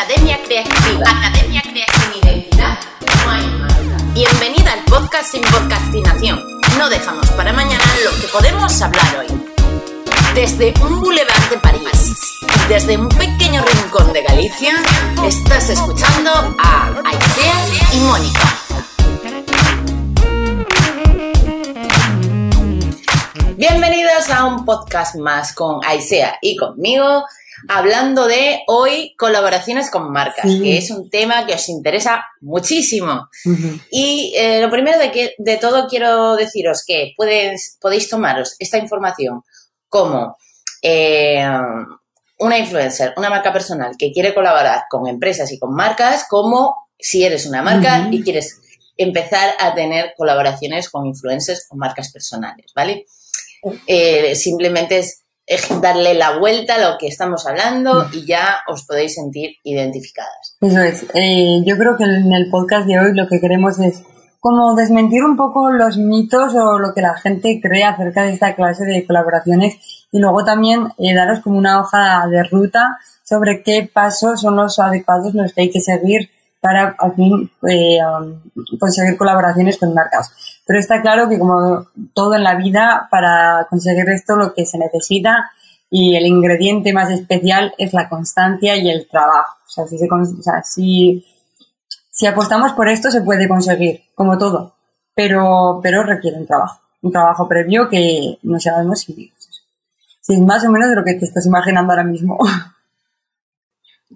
Academia Creativa. Academia Creativa. Identidad. Bienvenida al podcast sin podcastinación. No dejamos para mañana lo que podemos hablar hoy. Desde un boulevard de París, desde un pequeño rincón de Galicia, estás escuchando a Aisea y Mónica. Bienvenidos a un podcast más con Aisea y conmigo, hablando de hoy colaboraciones con marcas, que es un tema que os interesa muchísimo. Y eh, lo primero de, que, de todo quiero deciros que puedes, podéis tomaros esta información como eh, una influencer, una marca personal que quiere colaborar con empresas y con marcas, como si eres una marca y quieres empezar a tener colaboraciones con influencers o marcas personales, ¿vale? Eh, simplemente es, darle la vuelta a lo que estamos hablando y ya os podéis sentir identificadas. Eso es. Eh, yo creo que en el podcast de hoy lo que queremos es como desmentir un poco los mitos o lo que la gente cree acerca de esta clase de colaboraciones y luego también eh, daros como una hoja de ruta sobre qué pasos son los adecuados, los que hay que seguir para eh, um, conseguir colaboraciones con marcas. Pero está claro que como todo en la vida, para conseguir esto lo que se necesita y el ingrediente más especial es la constancia y el trabajo. O sea, si, se, o sea, si, si apostamos por esto se puede conseguir, como todo, pero, pero requiere un trabajo, un trabajo previo que no sabemos si, si es más o menos de lo que te estás imaginando ahora mismo.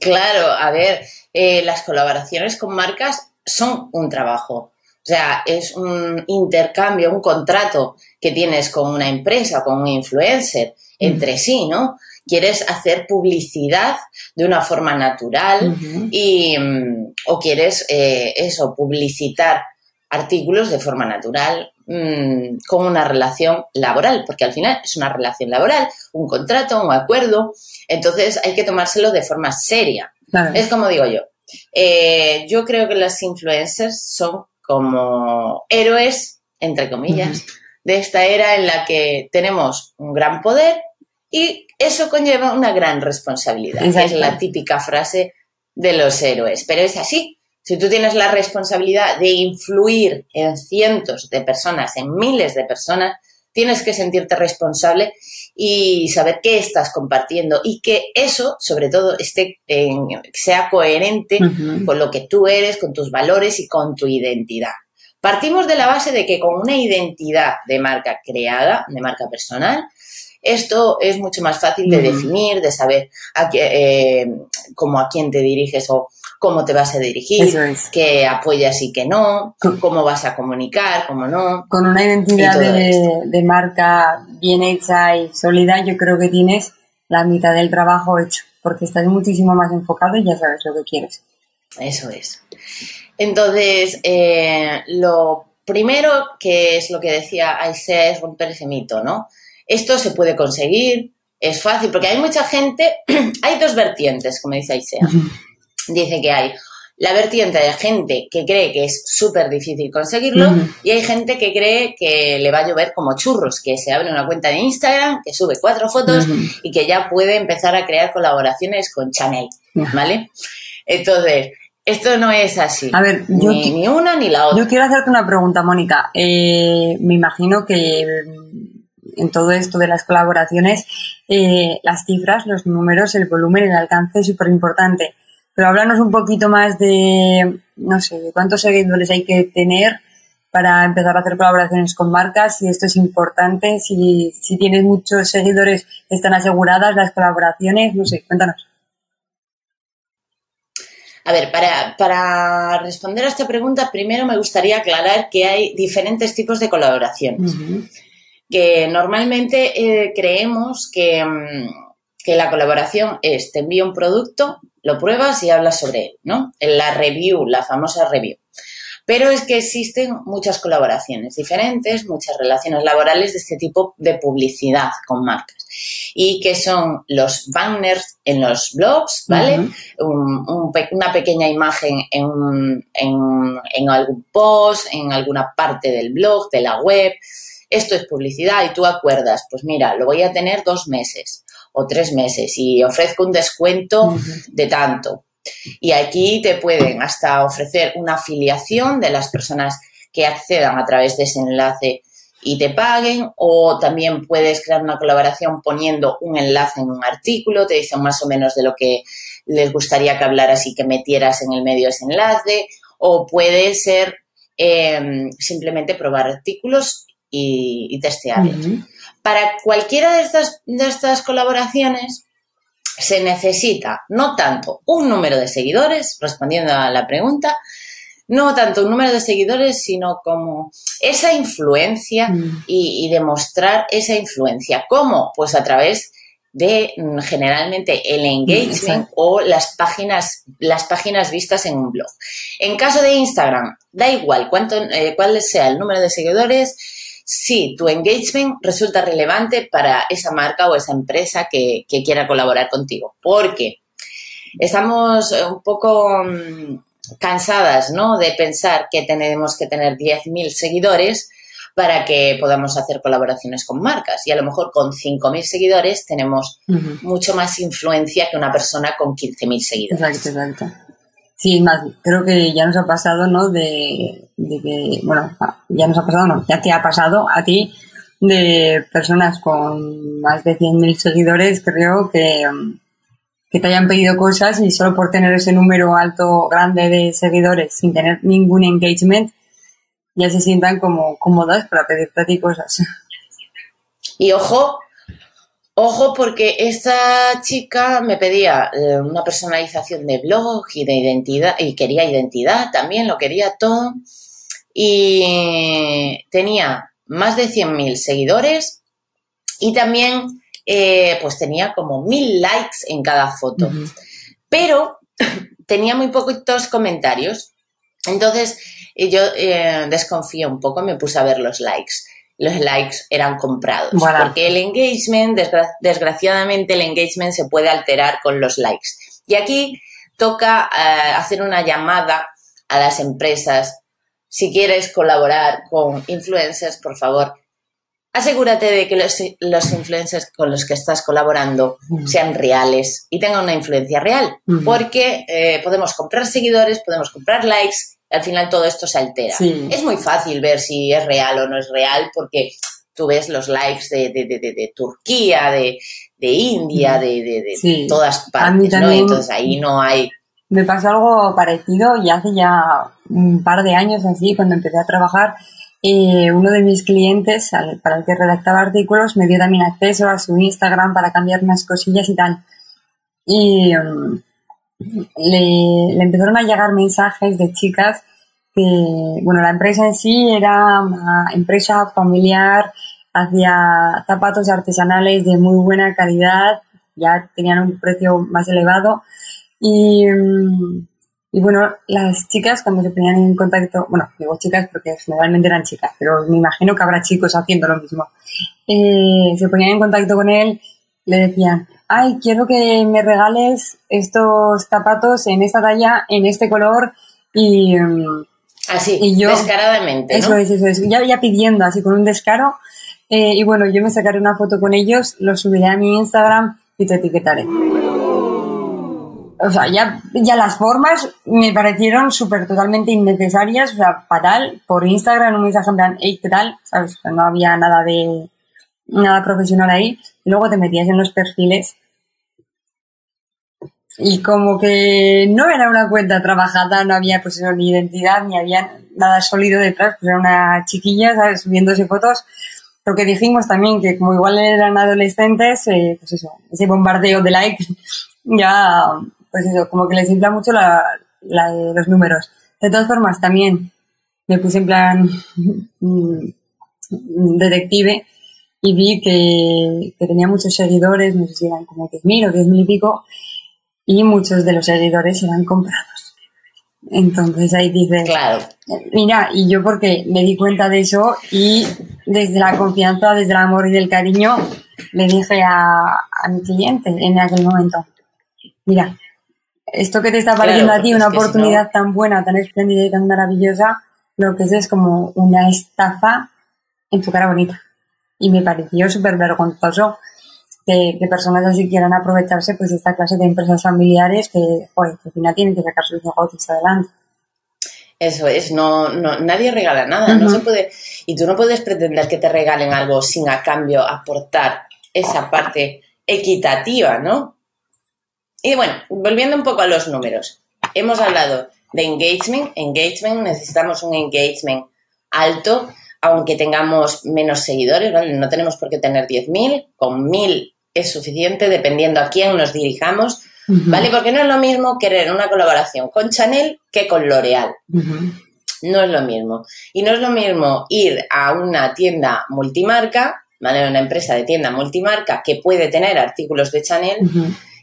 Claro, a ver, eh, las colaboraciones con marcas son un trabajo. O sea, es un intercambio, un contrato que tienes con una empresa, con un influencer, entre sí, ¿no? Quieres hacer publicidad de una forma natural y, mm, o quieres eh, eso, publicitar artículos de forma natural mm, con una relación laboral, porque al final es una relación laboral, un contrato, un acuerdo, entonces hay que tomárselo de forma seria. Es como digo yo. Eh, yo creo que las influencers son como héroes, entre comillas, de esta era en la que tenemos un gran poder y eso conlleva una gran responsabilidad. Es la típica frase de los héroes, pero es así. Si tú tienes la responsabilidad de influir en cientos de personas, en miles de personas, tienes que sentirte responsable y saber qué estás compartiendo y que eso, sobre todo, esté sea coherente con lo que tú eres, con tus valores y con tu identidad. Partimos de la base de que con una identidad de marca creada, de marca personal, esto es mucho más fácil de definir, de saber a qué, eh, cómo a quién te diriges o cómo te vas a dirigir, qué apoyas y qué no, cómo vas a comunicar, cómo no. Con una identidad de, marca bien hecha y sólida, yo creo que tienes la mitad del trabajo hecho, porque estás muchísimo más enfocado y ya sabes lo que quieres. Eso es. Entonces, eh, lo primero que es lo que decía Aisea es romper ese mito, ¿no? Esto se puede conseguir, es fácil, porque hay mucha gente, hay dos vertientes, como dice Aisea. Dice que hay la vertiente de gente que cree que es súper difícil conseguirlo y hay gente que cree que le va a llover como churros, que se abre una cuenta de Instagram, que sube cuatro fotos y que ya puede empezar a crear colaboraciones con Chanel, ¿vale? Entonces, esto no es así. A ver, ni, una ni la otra. Yo quiero hacerte una pregunta, Mónica. Eh, me imagino que en todo esto de las colaboraciones, eh, las cifras, los números, el volumen, el alcance es súper importante. Pero háblanos un poquito más de, no sé, de cuántos seguidores hay que tener para empezar a hacer colaboraciones con marcas, si esto es importante, si, si tienes muchos seguidores, están aseguradas las colaboraciones, no sé, cuéntanos. A ver, para, para, responder a esta pregunta, primero me gustaría aclarar que hay diferentes tipos de colaboraciones que normalmente eh, creemos que, mm, que, la colaboración es te envío un producto, lo pruebas y hablas sobre él, ¿no? La review, la famosa review. Pero es que existen muchas colaboraciones diferentes, muchas relaciones laborales de este tipo de publicidad con marcas. Y que son los banners en los blogs, ¿vale? una pequeña imagen en, en, en algún post, en alguna parte del blog, de la web, esto es publicidad y tú acuerdas, pues mira, lo voy a tener dos meses o tres meses y ofrezco un descuento de tanto. Y aquí te pueden hasta ofrecer una afiliación de las personas que accedan a través de ese enlace y te paguen o también puedes crear una colaboración poniendo un enlace en un artículo, te dicen más o menos de lo que les gustaría que hablaras y que metieras en el medio ese enlace o puede ser em, simplemente probar artículos y, y Para cualquiera de estas, de estas colaboraciones se necesita no tanto un número de seguidores, respondiendo a la pregunta, no tanto un número de seguidores, sino como esa influencia mm. y, demostrar esa influencia. ¿Cómo? Pues a través de mm, generalmente el engagement o las páginas, las páginas vistas en un blog. En caso de Instagram, da igual cuánto, eh, cuál sea el número de seguidores, si tu engagement resulta relevante para esa marca o esa empresa que, que quiera colaborar contigo. Porque estamos un poco mm, cansadas, ¿no? De pensar que tenemos que tener 10.000 seguidores para que podamos hacer colaboraciones con marcas. Y a lo mejor con 5.000 seguidores tenemos mucho más influencia que una persona con 15.000 seguidores. Exacto, exacto. Sí, más, creo que ya nos ha pasado, ¿no? De, de que, bueno, ya nos ha pasado, no, ya te ha pasado a ti de personas con más de 100.000 seguidores, creo que, que te hayan pedido cosas y solo por tener ese número alto, grande de seguidores sin tener ningún engagement, ya se sientan como cómodas para pedirte a ti cosas. Y ojo, ojo porque esta chica me pedía eh, una personalización de blog y de identidad, y quería identidad también, lo quería todo. Y tenía más de 100.000 seguidores y también eh, pues tenía como mil likes en cada foto. Pero tenía muy poquitos comentarios. Entonces eh, yo eh, desconfío un poco, me puse a ver los likes. Los likes eran comprados. Porque el engagement, desgraciadamente, el engagement se puede alterar con los likes. Y aquí toca hacer una llamada a las empresas. Si quieres colaborar con influencers, por favor, asegúrate de que los, influencers con los que estás colaborando sean reales y tengan una influencia real, porque eh, podemos comprar seguidores, podemos comprar likes, y al final todo esto se altera. Es muy fácil ver si es real o no es real, porque tú ves los likes de, de, Turquía, de, India, de, todas partes, ¿no? Entonces ahí no hay... Me pasó algo parecido y hace ya un par de años así, cuando empecé a trabajar, y uno de mis clientes, para el que redactaba artículos, me dio también acceso a su Instagram para cambiar unas cosillas y tal. Y um, le, empezaron a llegar mensajes de chicas que, bueno, la empresa en sí era una empresa familiar, hacía zapatos artesanales de muy buena calidad, ya tenían un precio más elevado. Y, um, y bueno, las chicas cuando se ponían en contacto, bueno, digo chicas porque generalmente eran chicas, pero me imagino que habrá chicos haciendo lo mismo. Eh, se ponían en contacto con él, le decían, ay, quiero que me regales estos zapatos en esta talla, en este color y... Mm, así, y yo, descaradamente. Eso es, eso es. Ya, ya pidiendo, así con un descaro. Eh, y bueno, yo me sacaré una foto con ellos, lo subiré a mi Instagram y te etiquetaré o sea, ya, ya las formas me parecieron súper totalmente innecesarias, o sea, fatal. Por Instagram un mensaje en plan, hey, ¿qué tal? ¿Sabes? No había nada de, nada profesional ahí. Y luego te metías en los perfiles y como que no era una cuenta trabajada, no había pues ni identidad, ni había nada sólido detrás, pues era una chiquilla, ¿sabes? Subiéndose fotos. Lo que dijimos también, que como igual eran adolescentes, eh, pues eso, ese bombardeo de likes ya pues eso, como que les infla mucho la, los números. De todas formas, también me puse en plan mm, detective y vi que, tenía muchos seguidores, no sé si eran como 10.000 o 10.000 y pico, y muchos de los seguidores eran comprados. Entonces ahí dices, claro. mira, y yo porque me di cuenta de eso y desde la confianza, desde el amor y del cariño, le dije a, a mi cliente en aquel momento, mira, esto que te está pareciendo a ti una oportunidad tan buena, tan espléndida y tan maravillosa, lo que es es como una estafa en tu cara bonita. Y me pareció súper vergonzoso que, personas así quieran aprovecharse pues de esta clase de empresas familiares que, joder, que al final tienen que sacar sus negocios adelante. Eso es, no, no, nadie regala nada, no se puede, y tú no puedes pretender que te regalen algo sin a cambio aportar esa parte equitativa, ¿no? Y bueno, volviendo un poco a los números, hemos hablado de engagement, engagement, necesitamos un engagement alto, aunque tengamos menos seguidores, no tenemos por qué tener 10.000, con 1.000 es suficiente dependiendo a quién nos dirijamos, ¿vale? Porque no es lo mismo querer una colaboración con Chanel que con L'Oreal. No es lo mismo. Y no es lo mismo ir a una tienda multimarca, ¿vale? Una empresa de tienda multimarca que puede tener artículos de Chanel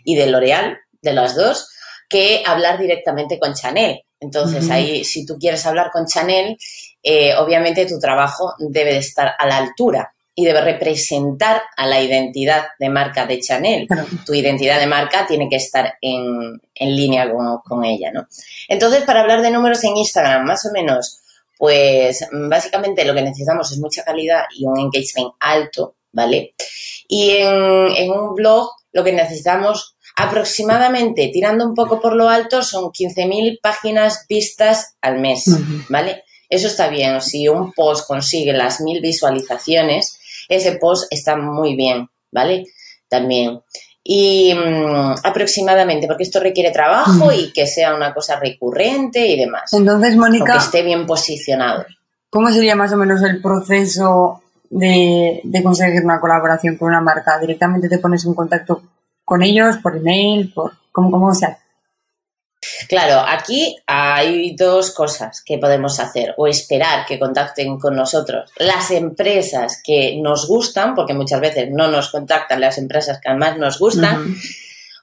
y de L'Oreal, de las dos, que hablar directamente con Chanel. Entonces, ahí, si tú quieres hablar con Chanel, eh, obviamente tu trabajo debe de estar a la altura y debe representar a la identidad de marca de Chanel. Tu identidad de marca tiene que estar en, línea con, ella, ¿no? Entonces, para hablar de números en Instagram, más o menos, pues básicamente lo que necesitamos es mucha calidad y un engagement alto, ¿vale? Y en, un blog lo que necesitamos aproximadamente, tirando un poco por lo alto, son 15.000 páginas vistas al mes, ¿vale? Eso está bien. Si un post consigue las 1.000 visualizaciones, ese post está muy bien, ¿vale? También. Y mm, aproximadamente, porque esto requiere trabajo y que sea una cosa recurrente y demás. Entonces, Mónica. que esté bien posicionado. ¿Cómo sería más o menos el proceso de, conseguir una colaboración con una marca? ¿Directamente te pones en contacto con ellos por email? Por, ¿Cómo, cómo se hace? Claro, aquí hay dos cosas que podemos hacer o esperar que contacten con nosotros. Las empresas que nos gustan, porque muchas veces no nos contactan las empresas que además nos gustan,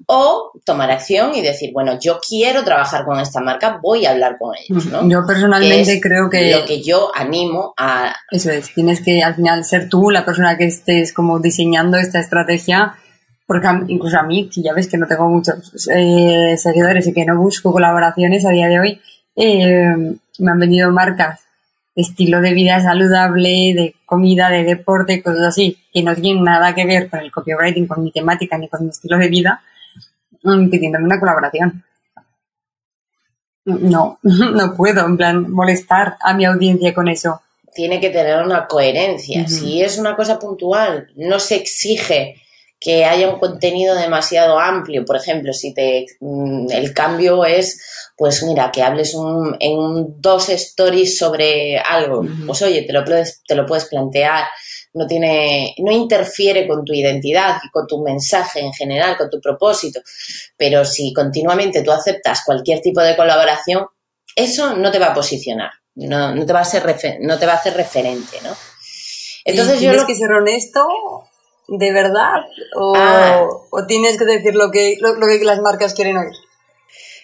o tomar acción y decir, bueno, yo quiero trabajar con esta marca, voy a hablar con ellos. ¿no? Yo personalmente creo que... Lo que yo animo a... Eso es, tienes que al final ser tú la persona que estés como diseñando esta estrategia porque incluso a mí, que ya ves que no tengo muchos eh, seguidores y que no busco colaboraciones a día de hoy, eh, me han venido marcas de estilo de vida saludable, de comida, de deporte, cosas así, que no tienen nada que ver con el copywriting, con mi temática ni con mi estilo de vida, pidiéndome una colaboración. No, no puedo, en plan, molestar a mi audiencia con eso. Tiene que tener una coherencia. Si es una cosa puntual, no se exige que haya un contenido demasiado amplio. Por ejemplo, si te, mm, el cambio es, pues mira, que hables en dos stories sobre algo, pues oye, te lo, puedes, te lo puedes plantear, no tiene, no interfiere con tu identidad y con tu mensaje en general, con tu propósito. Pero si continuamente tú aceptas cualquier tipo de colaboración, eso no te va a posicionar, no, no te va a ser no te va a hacer referente, ¿no? Entonces yo tienes que ser honesto de verdad ah. o, tienes que decir lo que, lo, que las marcas quieren oír?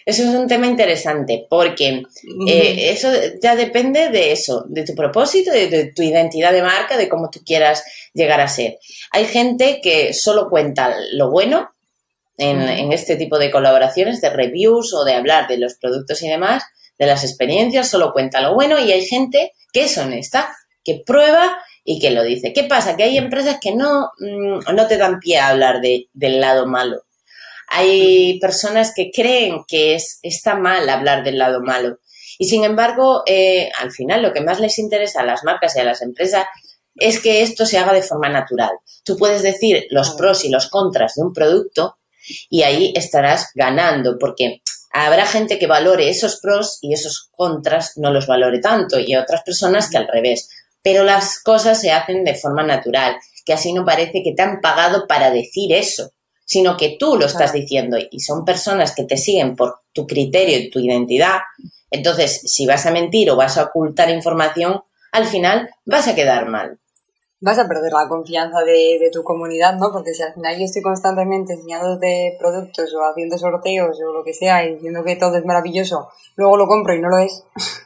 Eso es un tema interesante porque eh, eso ya depende de eso, de tu propósito, de, tu identidad de marca, de cómo tú quieras llegar a ser. Hay gente que solo cuenta lo bueno en, en este tipo de colaboraciones, de reviews o de hablar de los productos y demás, de las experiencias, solo cuenta lo bueno y hay gente que es honesta, que prueba y que lo dice. ¿Qué pasa? Que hay empresas que no, mm, no te dan pie a hablar de, del lado malo. Hay personas que creen que es, está mal hablar del lado malo. Y sin embargo, eh, al final lo que más les interesa a las marcas y a las empresas es que esto se haga de forma natural. Tú puedes decir los pros y los contras de un producto y ahí estarás ganando porque habrá gente que valore esos pros y esos contras no los valore tanto y otras personas que al revés. Pero las cosas se hacen de forma natural, que así no parece que te han pagado para decir eso, sino que tú lo estás diciendo y son personas que te siguen por tu criterio y tu identidad. Entonces, si vas a mentir o vas a ocultar información, al final vas a quedar mal. Vas a perder la confianza de, tu comunidad, ¿no? Porque si al final yo estoy constantemente enseñándote productos o haciendo sorteos o lo que sea y diciendo que todo es maravilloso, luego lo compro y no lo es.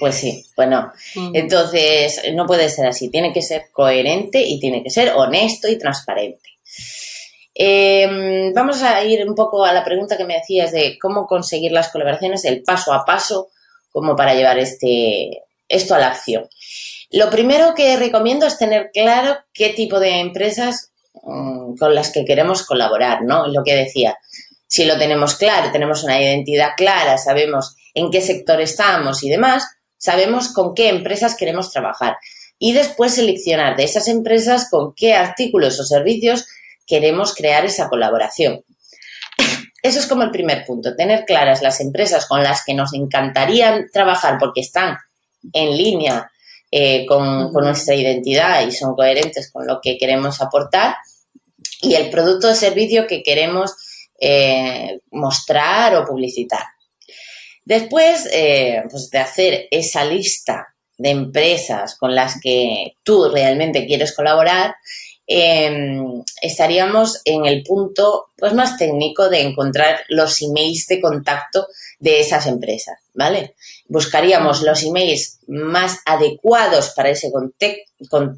Pues sí, bueno. Entonces, no puede ser así. Tiene que ser coherente y tiene que ser honesto y transparente. Em, vamos a ir un poco a la pregunta que me hacías de cómo conseguir las colaboraciones, el paso a paso, como para llevar este, esto a la acción. Lo primero que recomiendo es tener claro qué tipo de empresas mm, con las que queremos colaborar, ¿no? Lo que decía, si lo tenemos claro, tenemos una identidad clara, sabemos en qué sector estamos y demás, sabemos con qué empresas queremos trabajar. Y después seleccionar de esas empresas con qué artículos o servicios queremos crear esa colaboración. Eso es como el primer punto, tener claras las empresas con las que nos encantaría trabajar porque están en línea eh, con, nuestra identidad y son coherentes con lo que queremos aportar y el producto o servicio que queremos eh, mostrar o publicitar. Después eh, pues de hacer esa lista de empresas con las que tú realmente quieres colaborar, Em, estaríamos en el punto pues, más técnico de encontrar los emails de contacto de esas empresas, ¿vale? Buscaríamos los emails más adecuados para ese,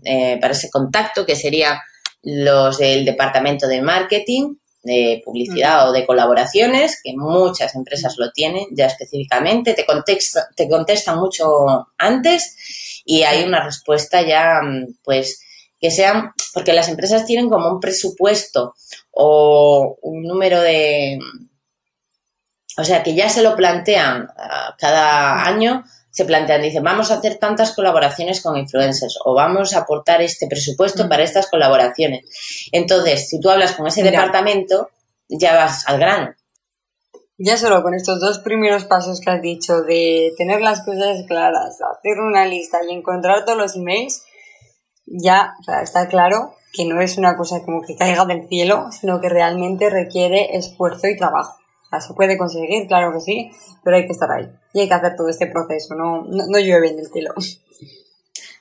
eh, para ese contacto, que serían los del departamento de marketing, de publicidad o de colaboraciones, que muchas empresas lo tienen ya específicamente, te, te contestan mucho antes y hay una respuesta ya, mm, pues, que sean, porque las empresas tienen como un presupuesto o un número de, o sea, que ya se lo plantean cada año, se plantean, dicen, vamos a hacer tantas colaboraciones con influencers o vamos a aportar este presupuesto para estas colaboraciones. Entonces, si tú hablas con ese departamento, ya vas al grano. Ya solo con estos dos primeros pasos que has dicho, de tener las cosas claras, hacer una lista y encontrar todos los emails, ya está claro que no es una cosa como que caiga del cielo, sino que realmente requiere esfuerzo y trabajo. O sea, se puede conseguir, claro que sí, pero hay que estar ahí. Y hay que hacer todo este proceso, no, no, llueve en el cielo.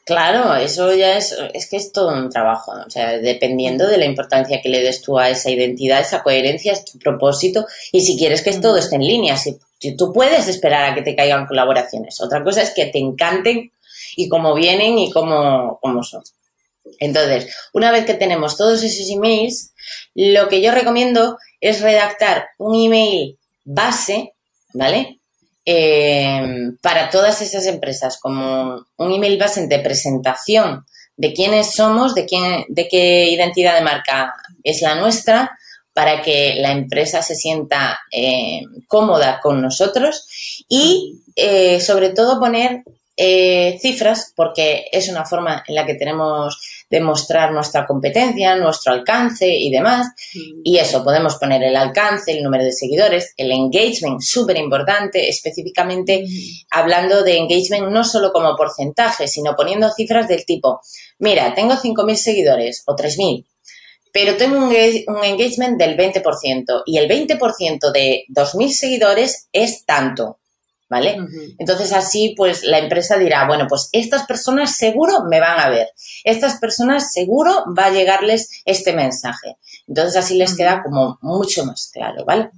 Claro, eso ya es, es que es todo un trabajo, o sea, dependiendo de la importancia que le des tú a esa identidad, esa coherencia, es tu propósito, y si quieres que todo esté en línea, si, tú puedes esperar a que te caigan colaboraciones, otra cosa es que te encanten y cómo vienen y cómo, cómo son. Entonces, una vez que tenemos todos esos emails, lo que yo recomiendo es redactar un email base, ¿vale? Eh, para todas esas empresas, como un email base de presentación de quiénes somos, de, quién, de qué identidad de marca es la nuestra, para que la empresa se sienta eh, cómoda con nosotros y eh, sobre todo poner eh, cifras porque es una forma en la que tenemos de mostrar nuestra competencia, nuestro alcance y demás. Y eso, podemos poner el alcance, el número de seguidores, el engagement, súper importante, específicamente mm. hablando de engagement no solo como porcentaje, sino poniendo cifras del tipo, mira, tengo 5.000 seguidores o 3.000, pero tengo un, un engagement del 20% y el 20% de 2.000 seguidores es tanto. ¿Vale? Entonces así pues la empresa dirá, bueno, pues estas personas seguro me van a ver, estas personas seguro va a llegarles este mensaje. Entonces así les queda como mucho más claro, ¿vale?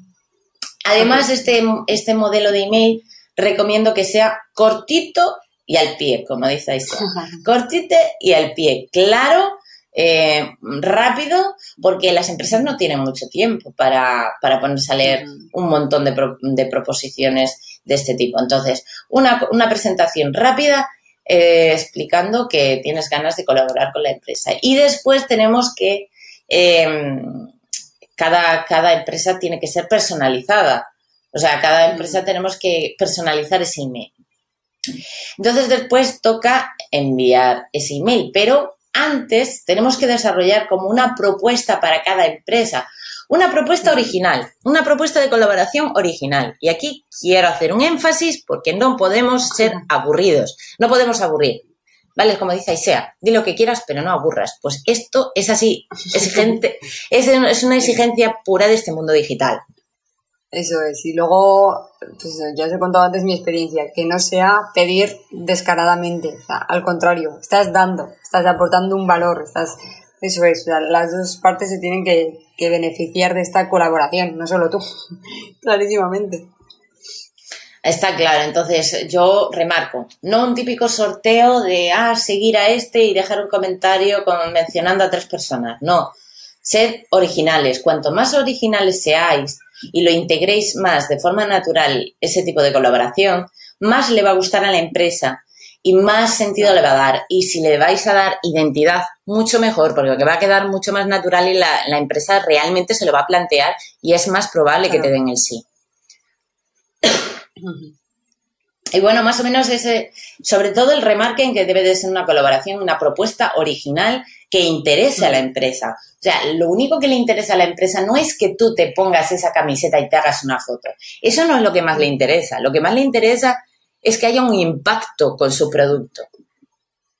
Además, este, este modelo de email recomiendo que sea cortito y al pie, como dice Aisha. Cortito y al pie. Claro, eh, rápido, porque las empresas no tienen mucho tiempo para, para ponerse a leer un montón de, de proposiciones de este tipo. Entonces, una, una presentación rápida eh, explicando que tienes ganas de colaborar con la empresa. Y después tenemos que, em, cada, cada empresa tiene que ser personalizada. O sea, cada empresa tenemos que personalizar ese email. Entonces después toca enviar ese email, pero antes tenemos que desarrollar como una propuesta para cada empresa. Una propuesta original, una propuesta de colaboración original. Y aquí quiero hacer un énfasis porque no podemos ser aburridos, no podemos aburrir. ¿Vale? Como dice Aisea, di lo que quieras, pero no aburras. Pues esto es así, exigente, es, es una exigencia pura de este mundo digital. Eso es. Y luego, pues ya os he contado antes mi experiencia, que no sea pedir descaradamente. al contrario, estás dando, estás aportando un valor, estás eso es, las dos partes se tienen que, beneficiar de esta colaboración, no solo tú, clarísimamente. Está claro, entonces yo remarco, no un típico sorteo de, ah, seguir a este y dejar un comentario con, mencionando a tres personas, no, sed originales, cuanto más originales seáis y lo integréis más de forma natural ese tipo de colaboración, más le va a gustar a la empresa y más sentido le va a dar. Y si le vais a dar identidad, mucho mejor, porque va a quedar mucho más natural y la, empresa realmente se lo va a plantear y es más probable que te den el sí. Y bueno, más o menos ese, sobre todo el remarque en que debe de ser una colaboración, una propuesta original que interese a la empresa. O sea, lo único que le interesa a la empresa no es que tú te pongas esa camiseta y te hagas una foto. Eso no es lo que más le interesa. Lo que más le interesa es que haya un impacto con su producto.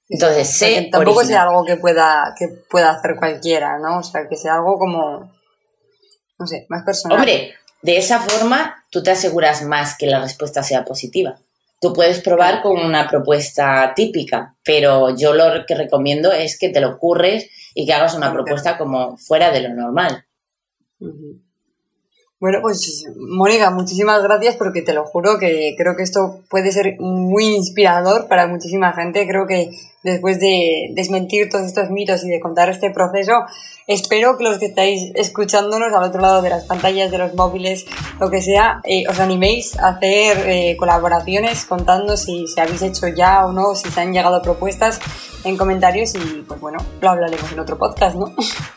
Entonces, sé tampoco sea algo que pueda, que pueda hacer cualquiera, ¿no? O sea, que sea algo como, no sé, más personal. Hombre, de esa forma tú te aseguras más que la respuesta sea positiva. Tú puedes probar con una propuesta típica, pero yo lo que recomiendo es que te lo ocurres y que hagas una propuesta como fuera de lo normal. Bueno, pues Mónica, muchísimas gracias porque te lo juro que creo que esto puede ser muy inspirador para muchísima gente. Creo que después de desmentir todos estos mitos y de contar este proceso, espero que los que estáis escuchándonos al otro lado de las pantallas de los móviles, lo que sea, eh, os animéis a hacer eh, colaboraciones contando si se habéis hecho ya o no, si se han llegado propuestas en comentarios y pues bueno, lo hablaremos en otro podcast, ¿no?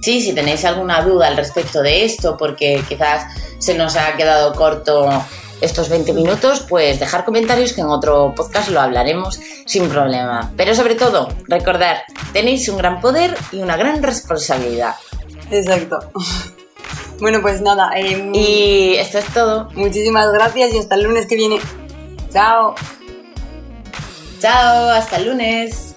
Sí, si tenéis alguna duda al respecto de esto, porque quizás se nos ha quedado corto estos 20 minutos, pues dejar comentarios que en otro podcast lo hablaremos sin problema. Pero sobre todo, recordar, tenéis un gran poder y una gran responsabilidad. Exacto. Bueno, pues nada. Em, y esto es todo. Muchísimas gracias y hasta el lunes que viene. Chao. Chao, hasta el lunes.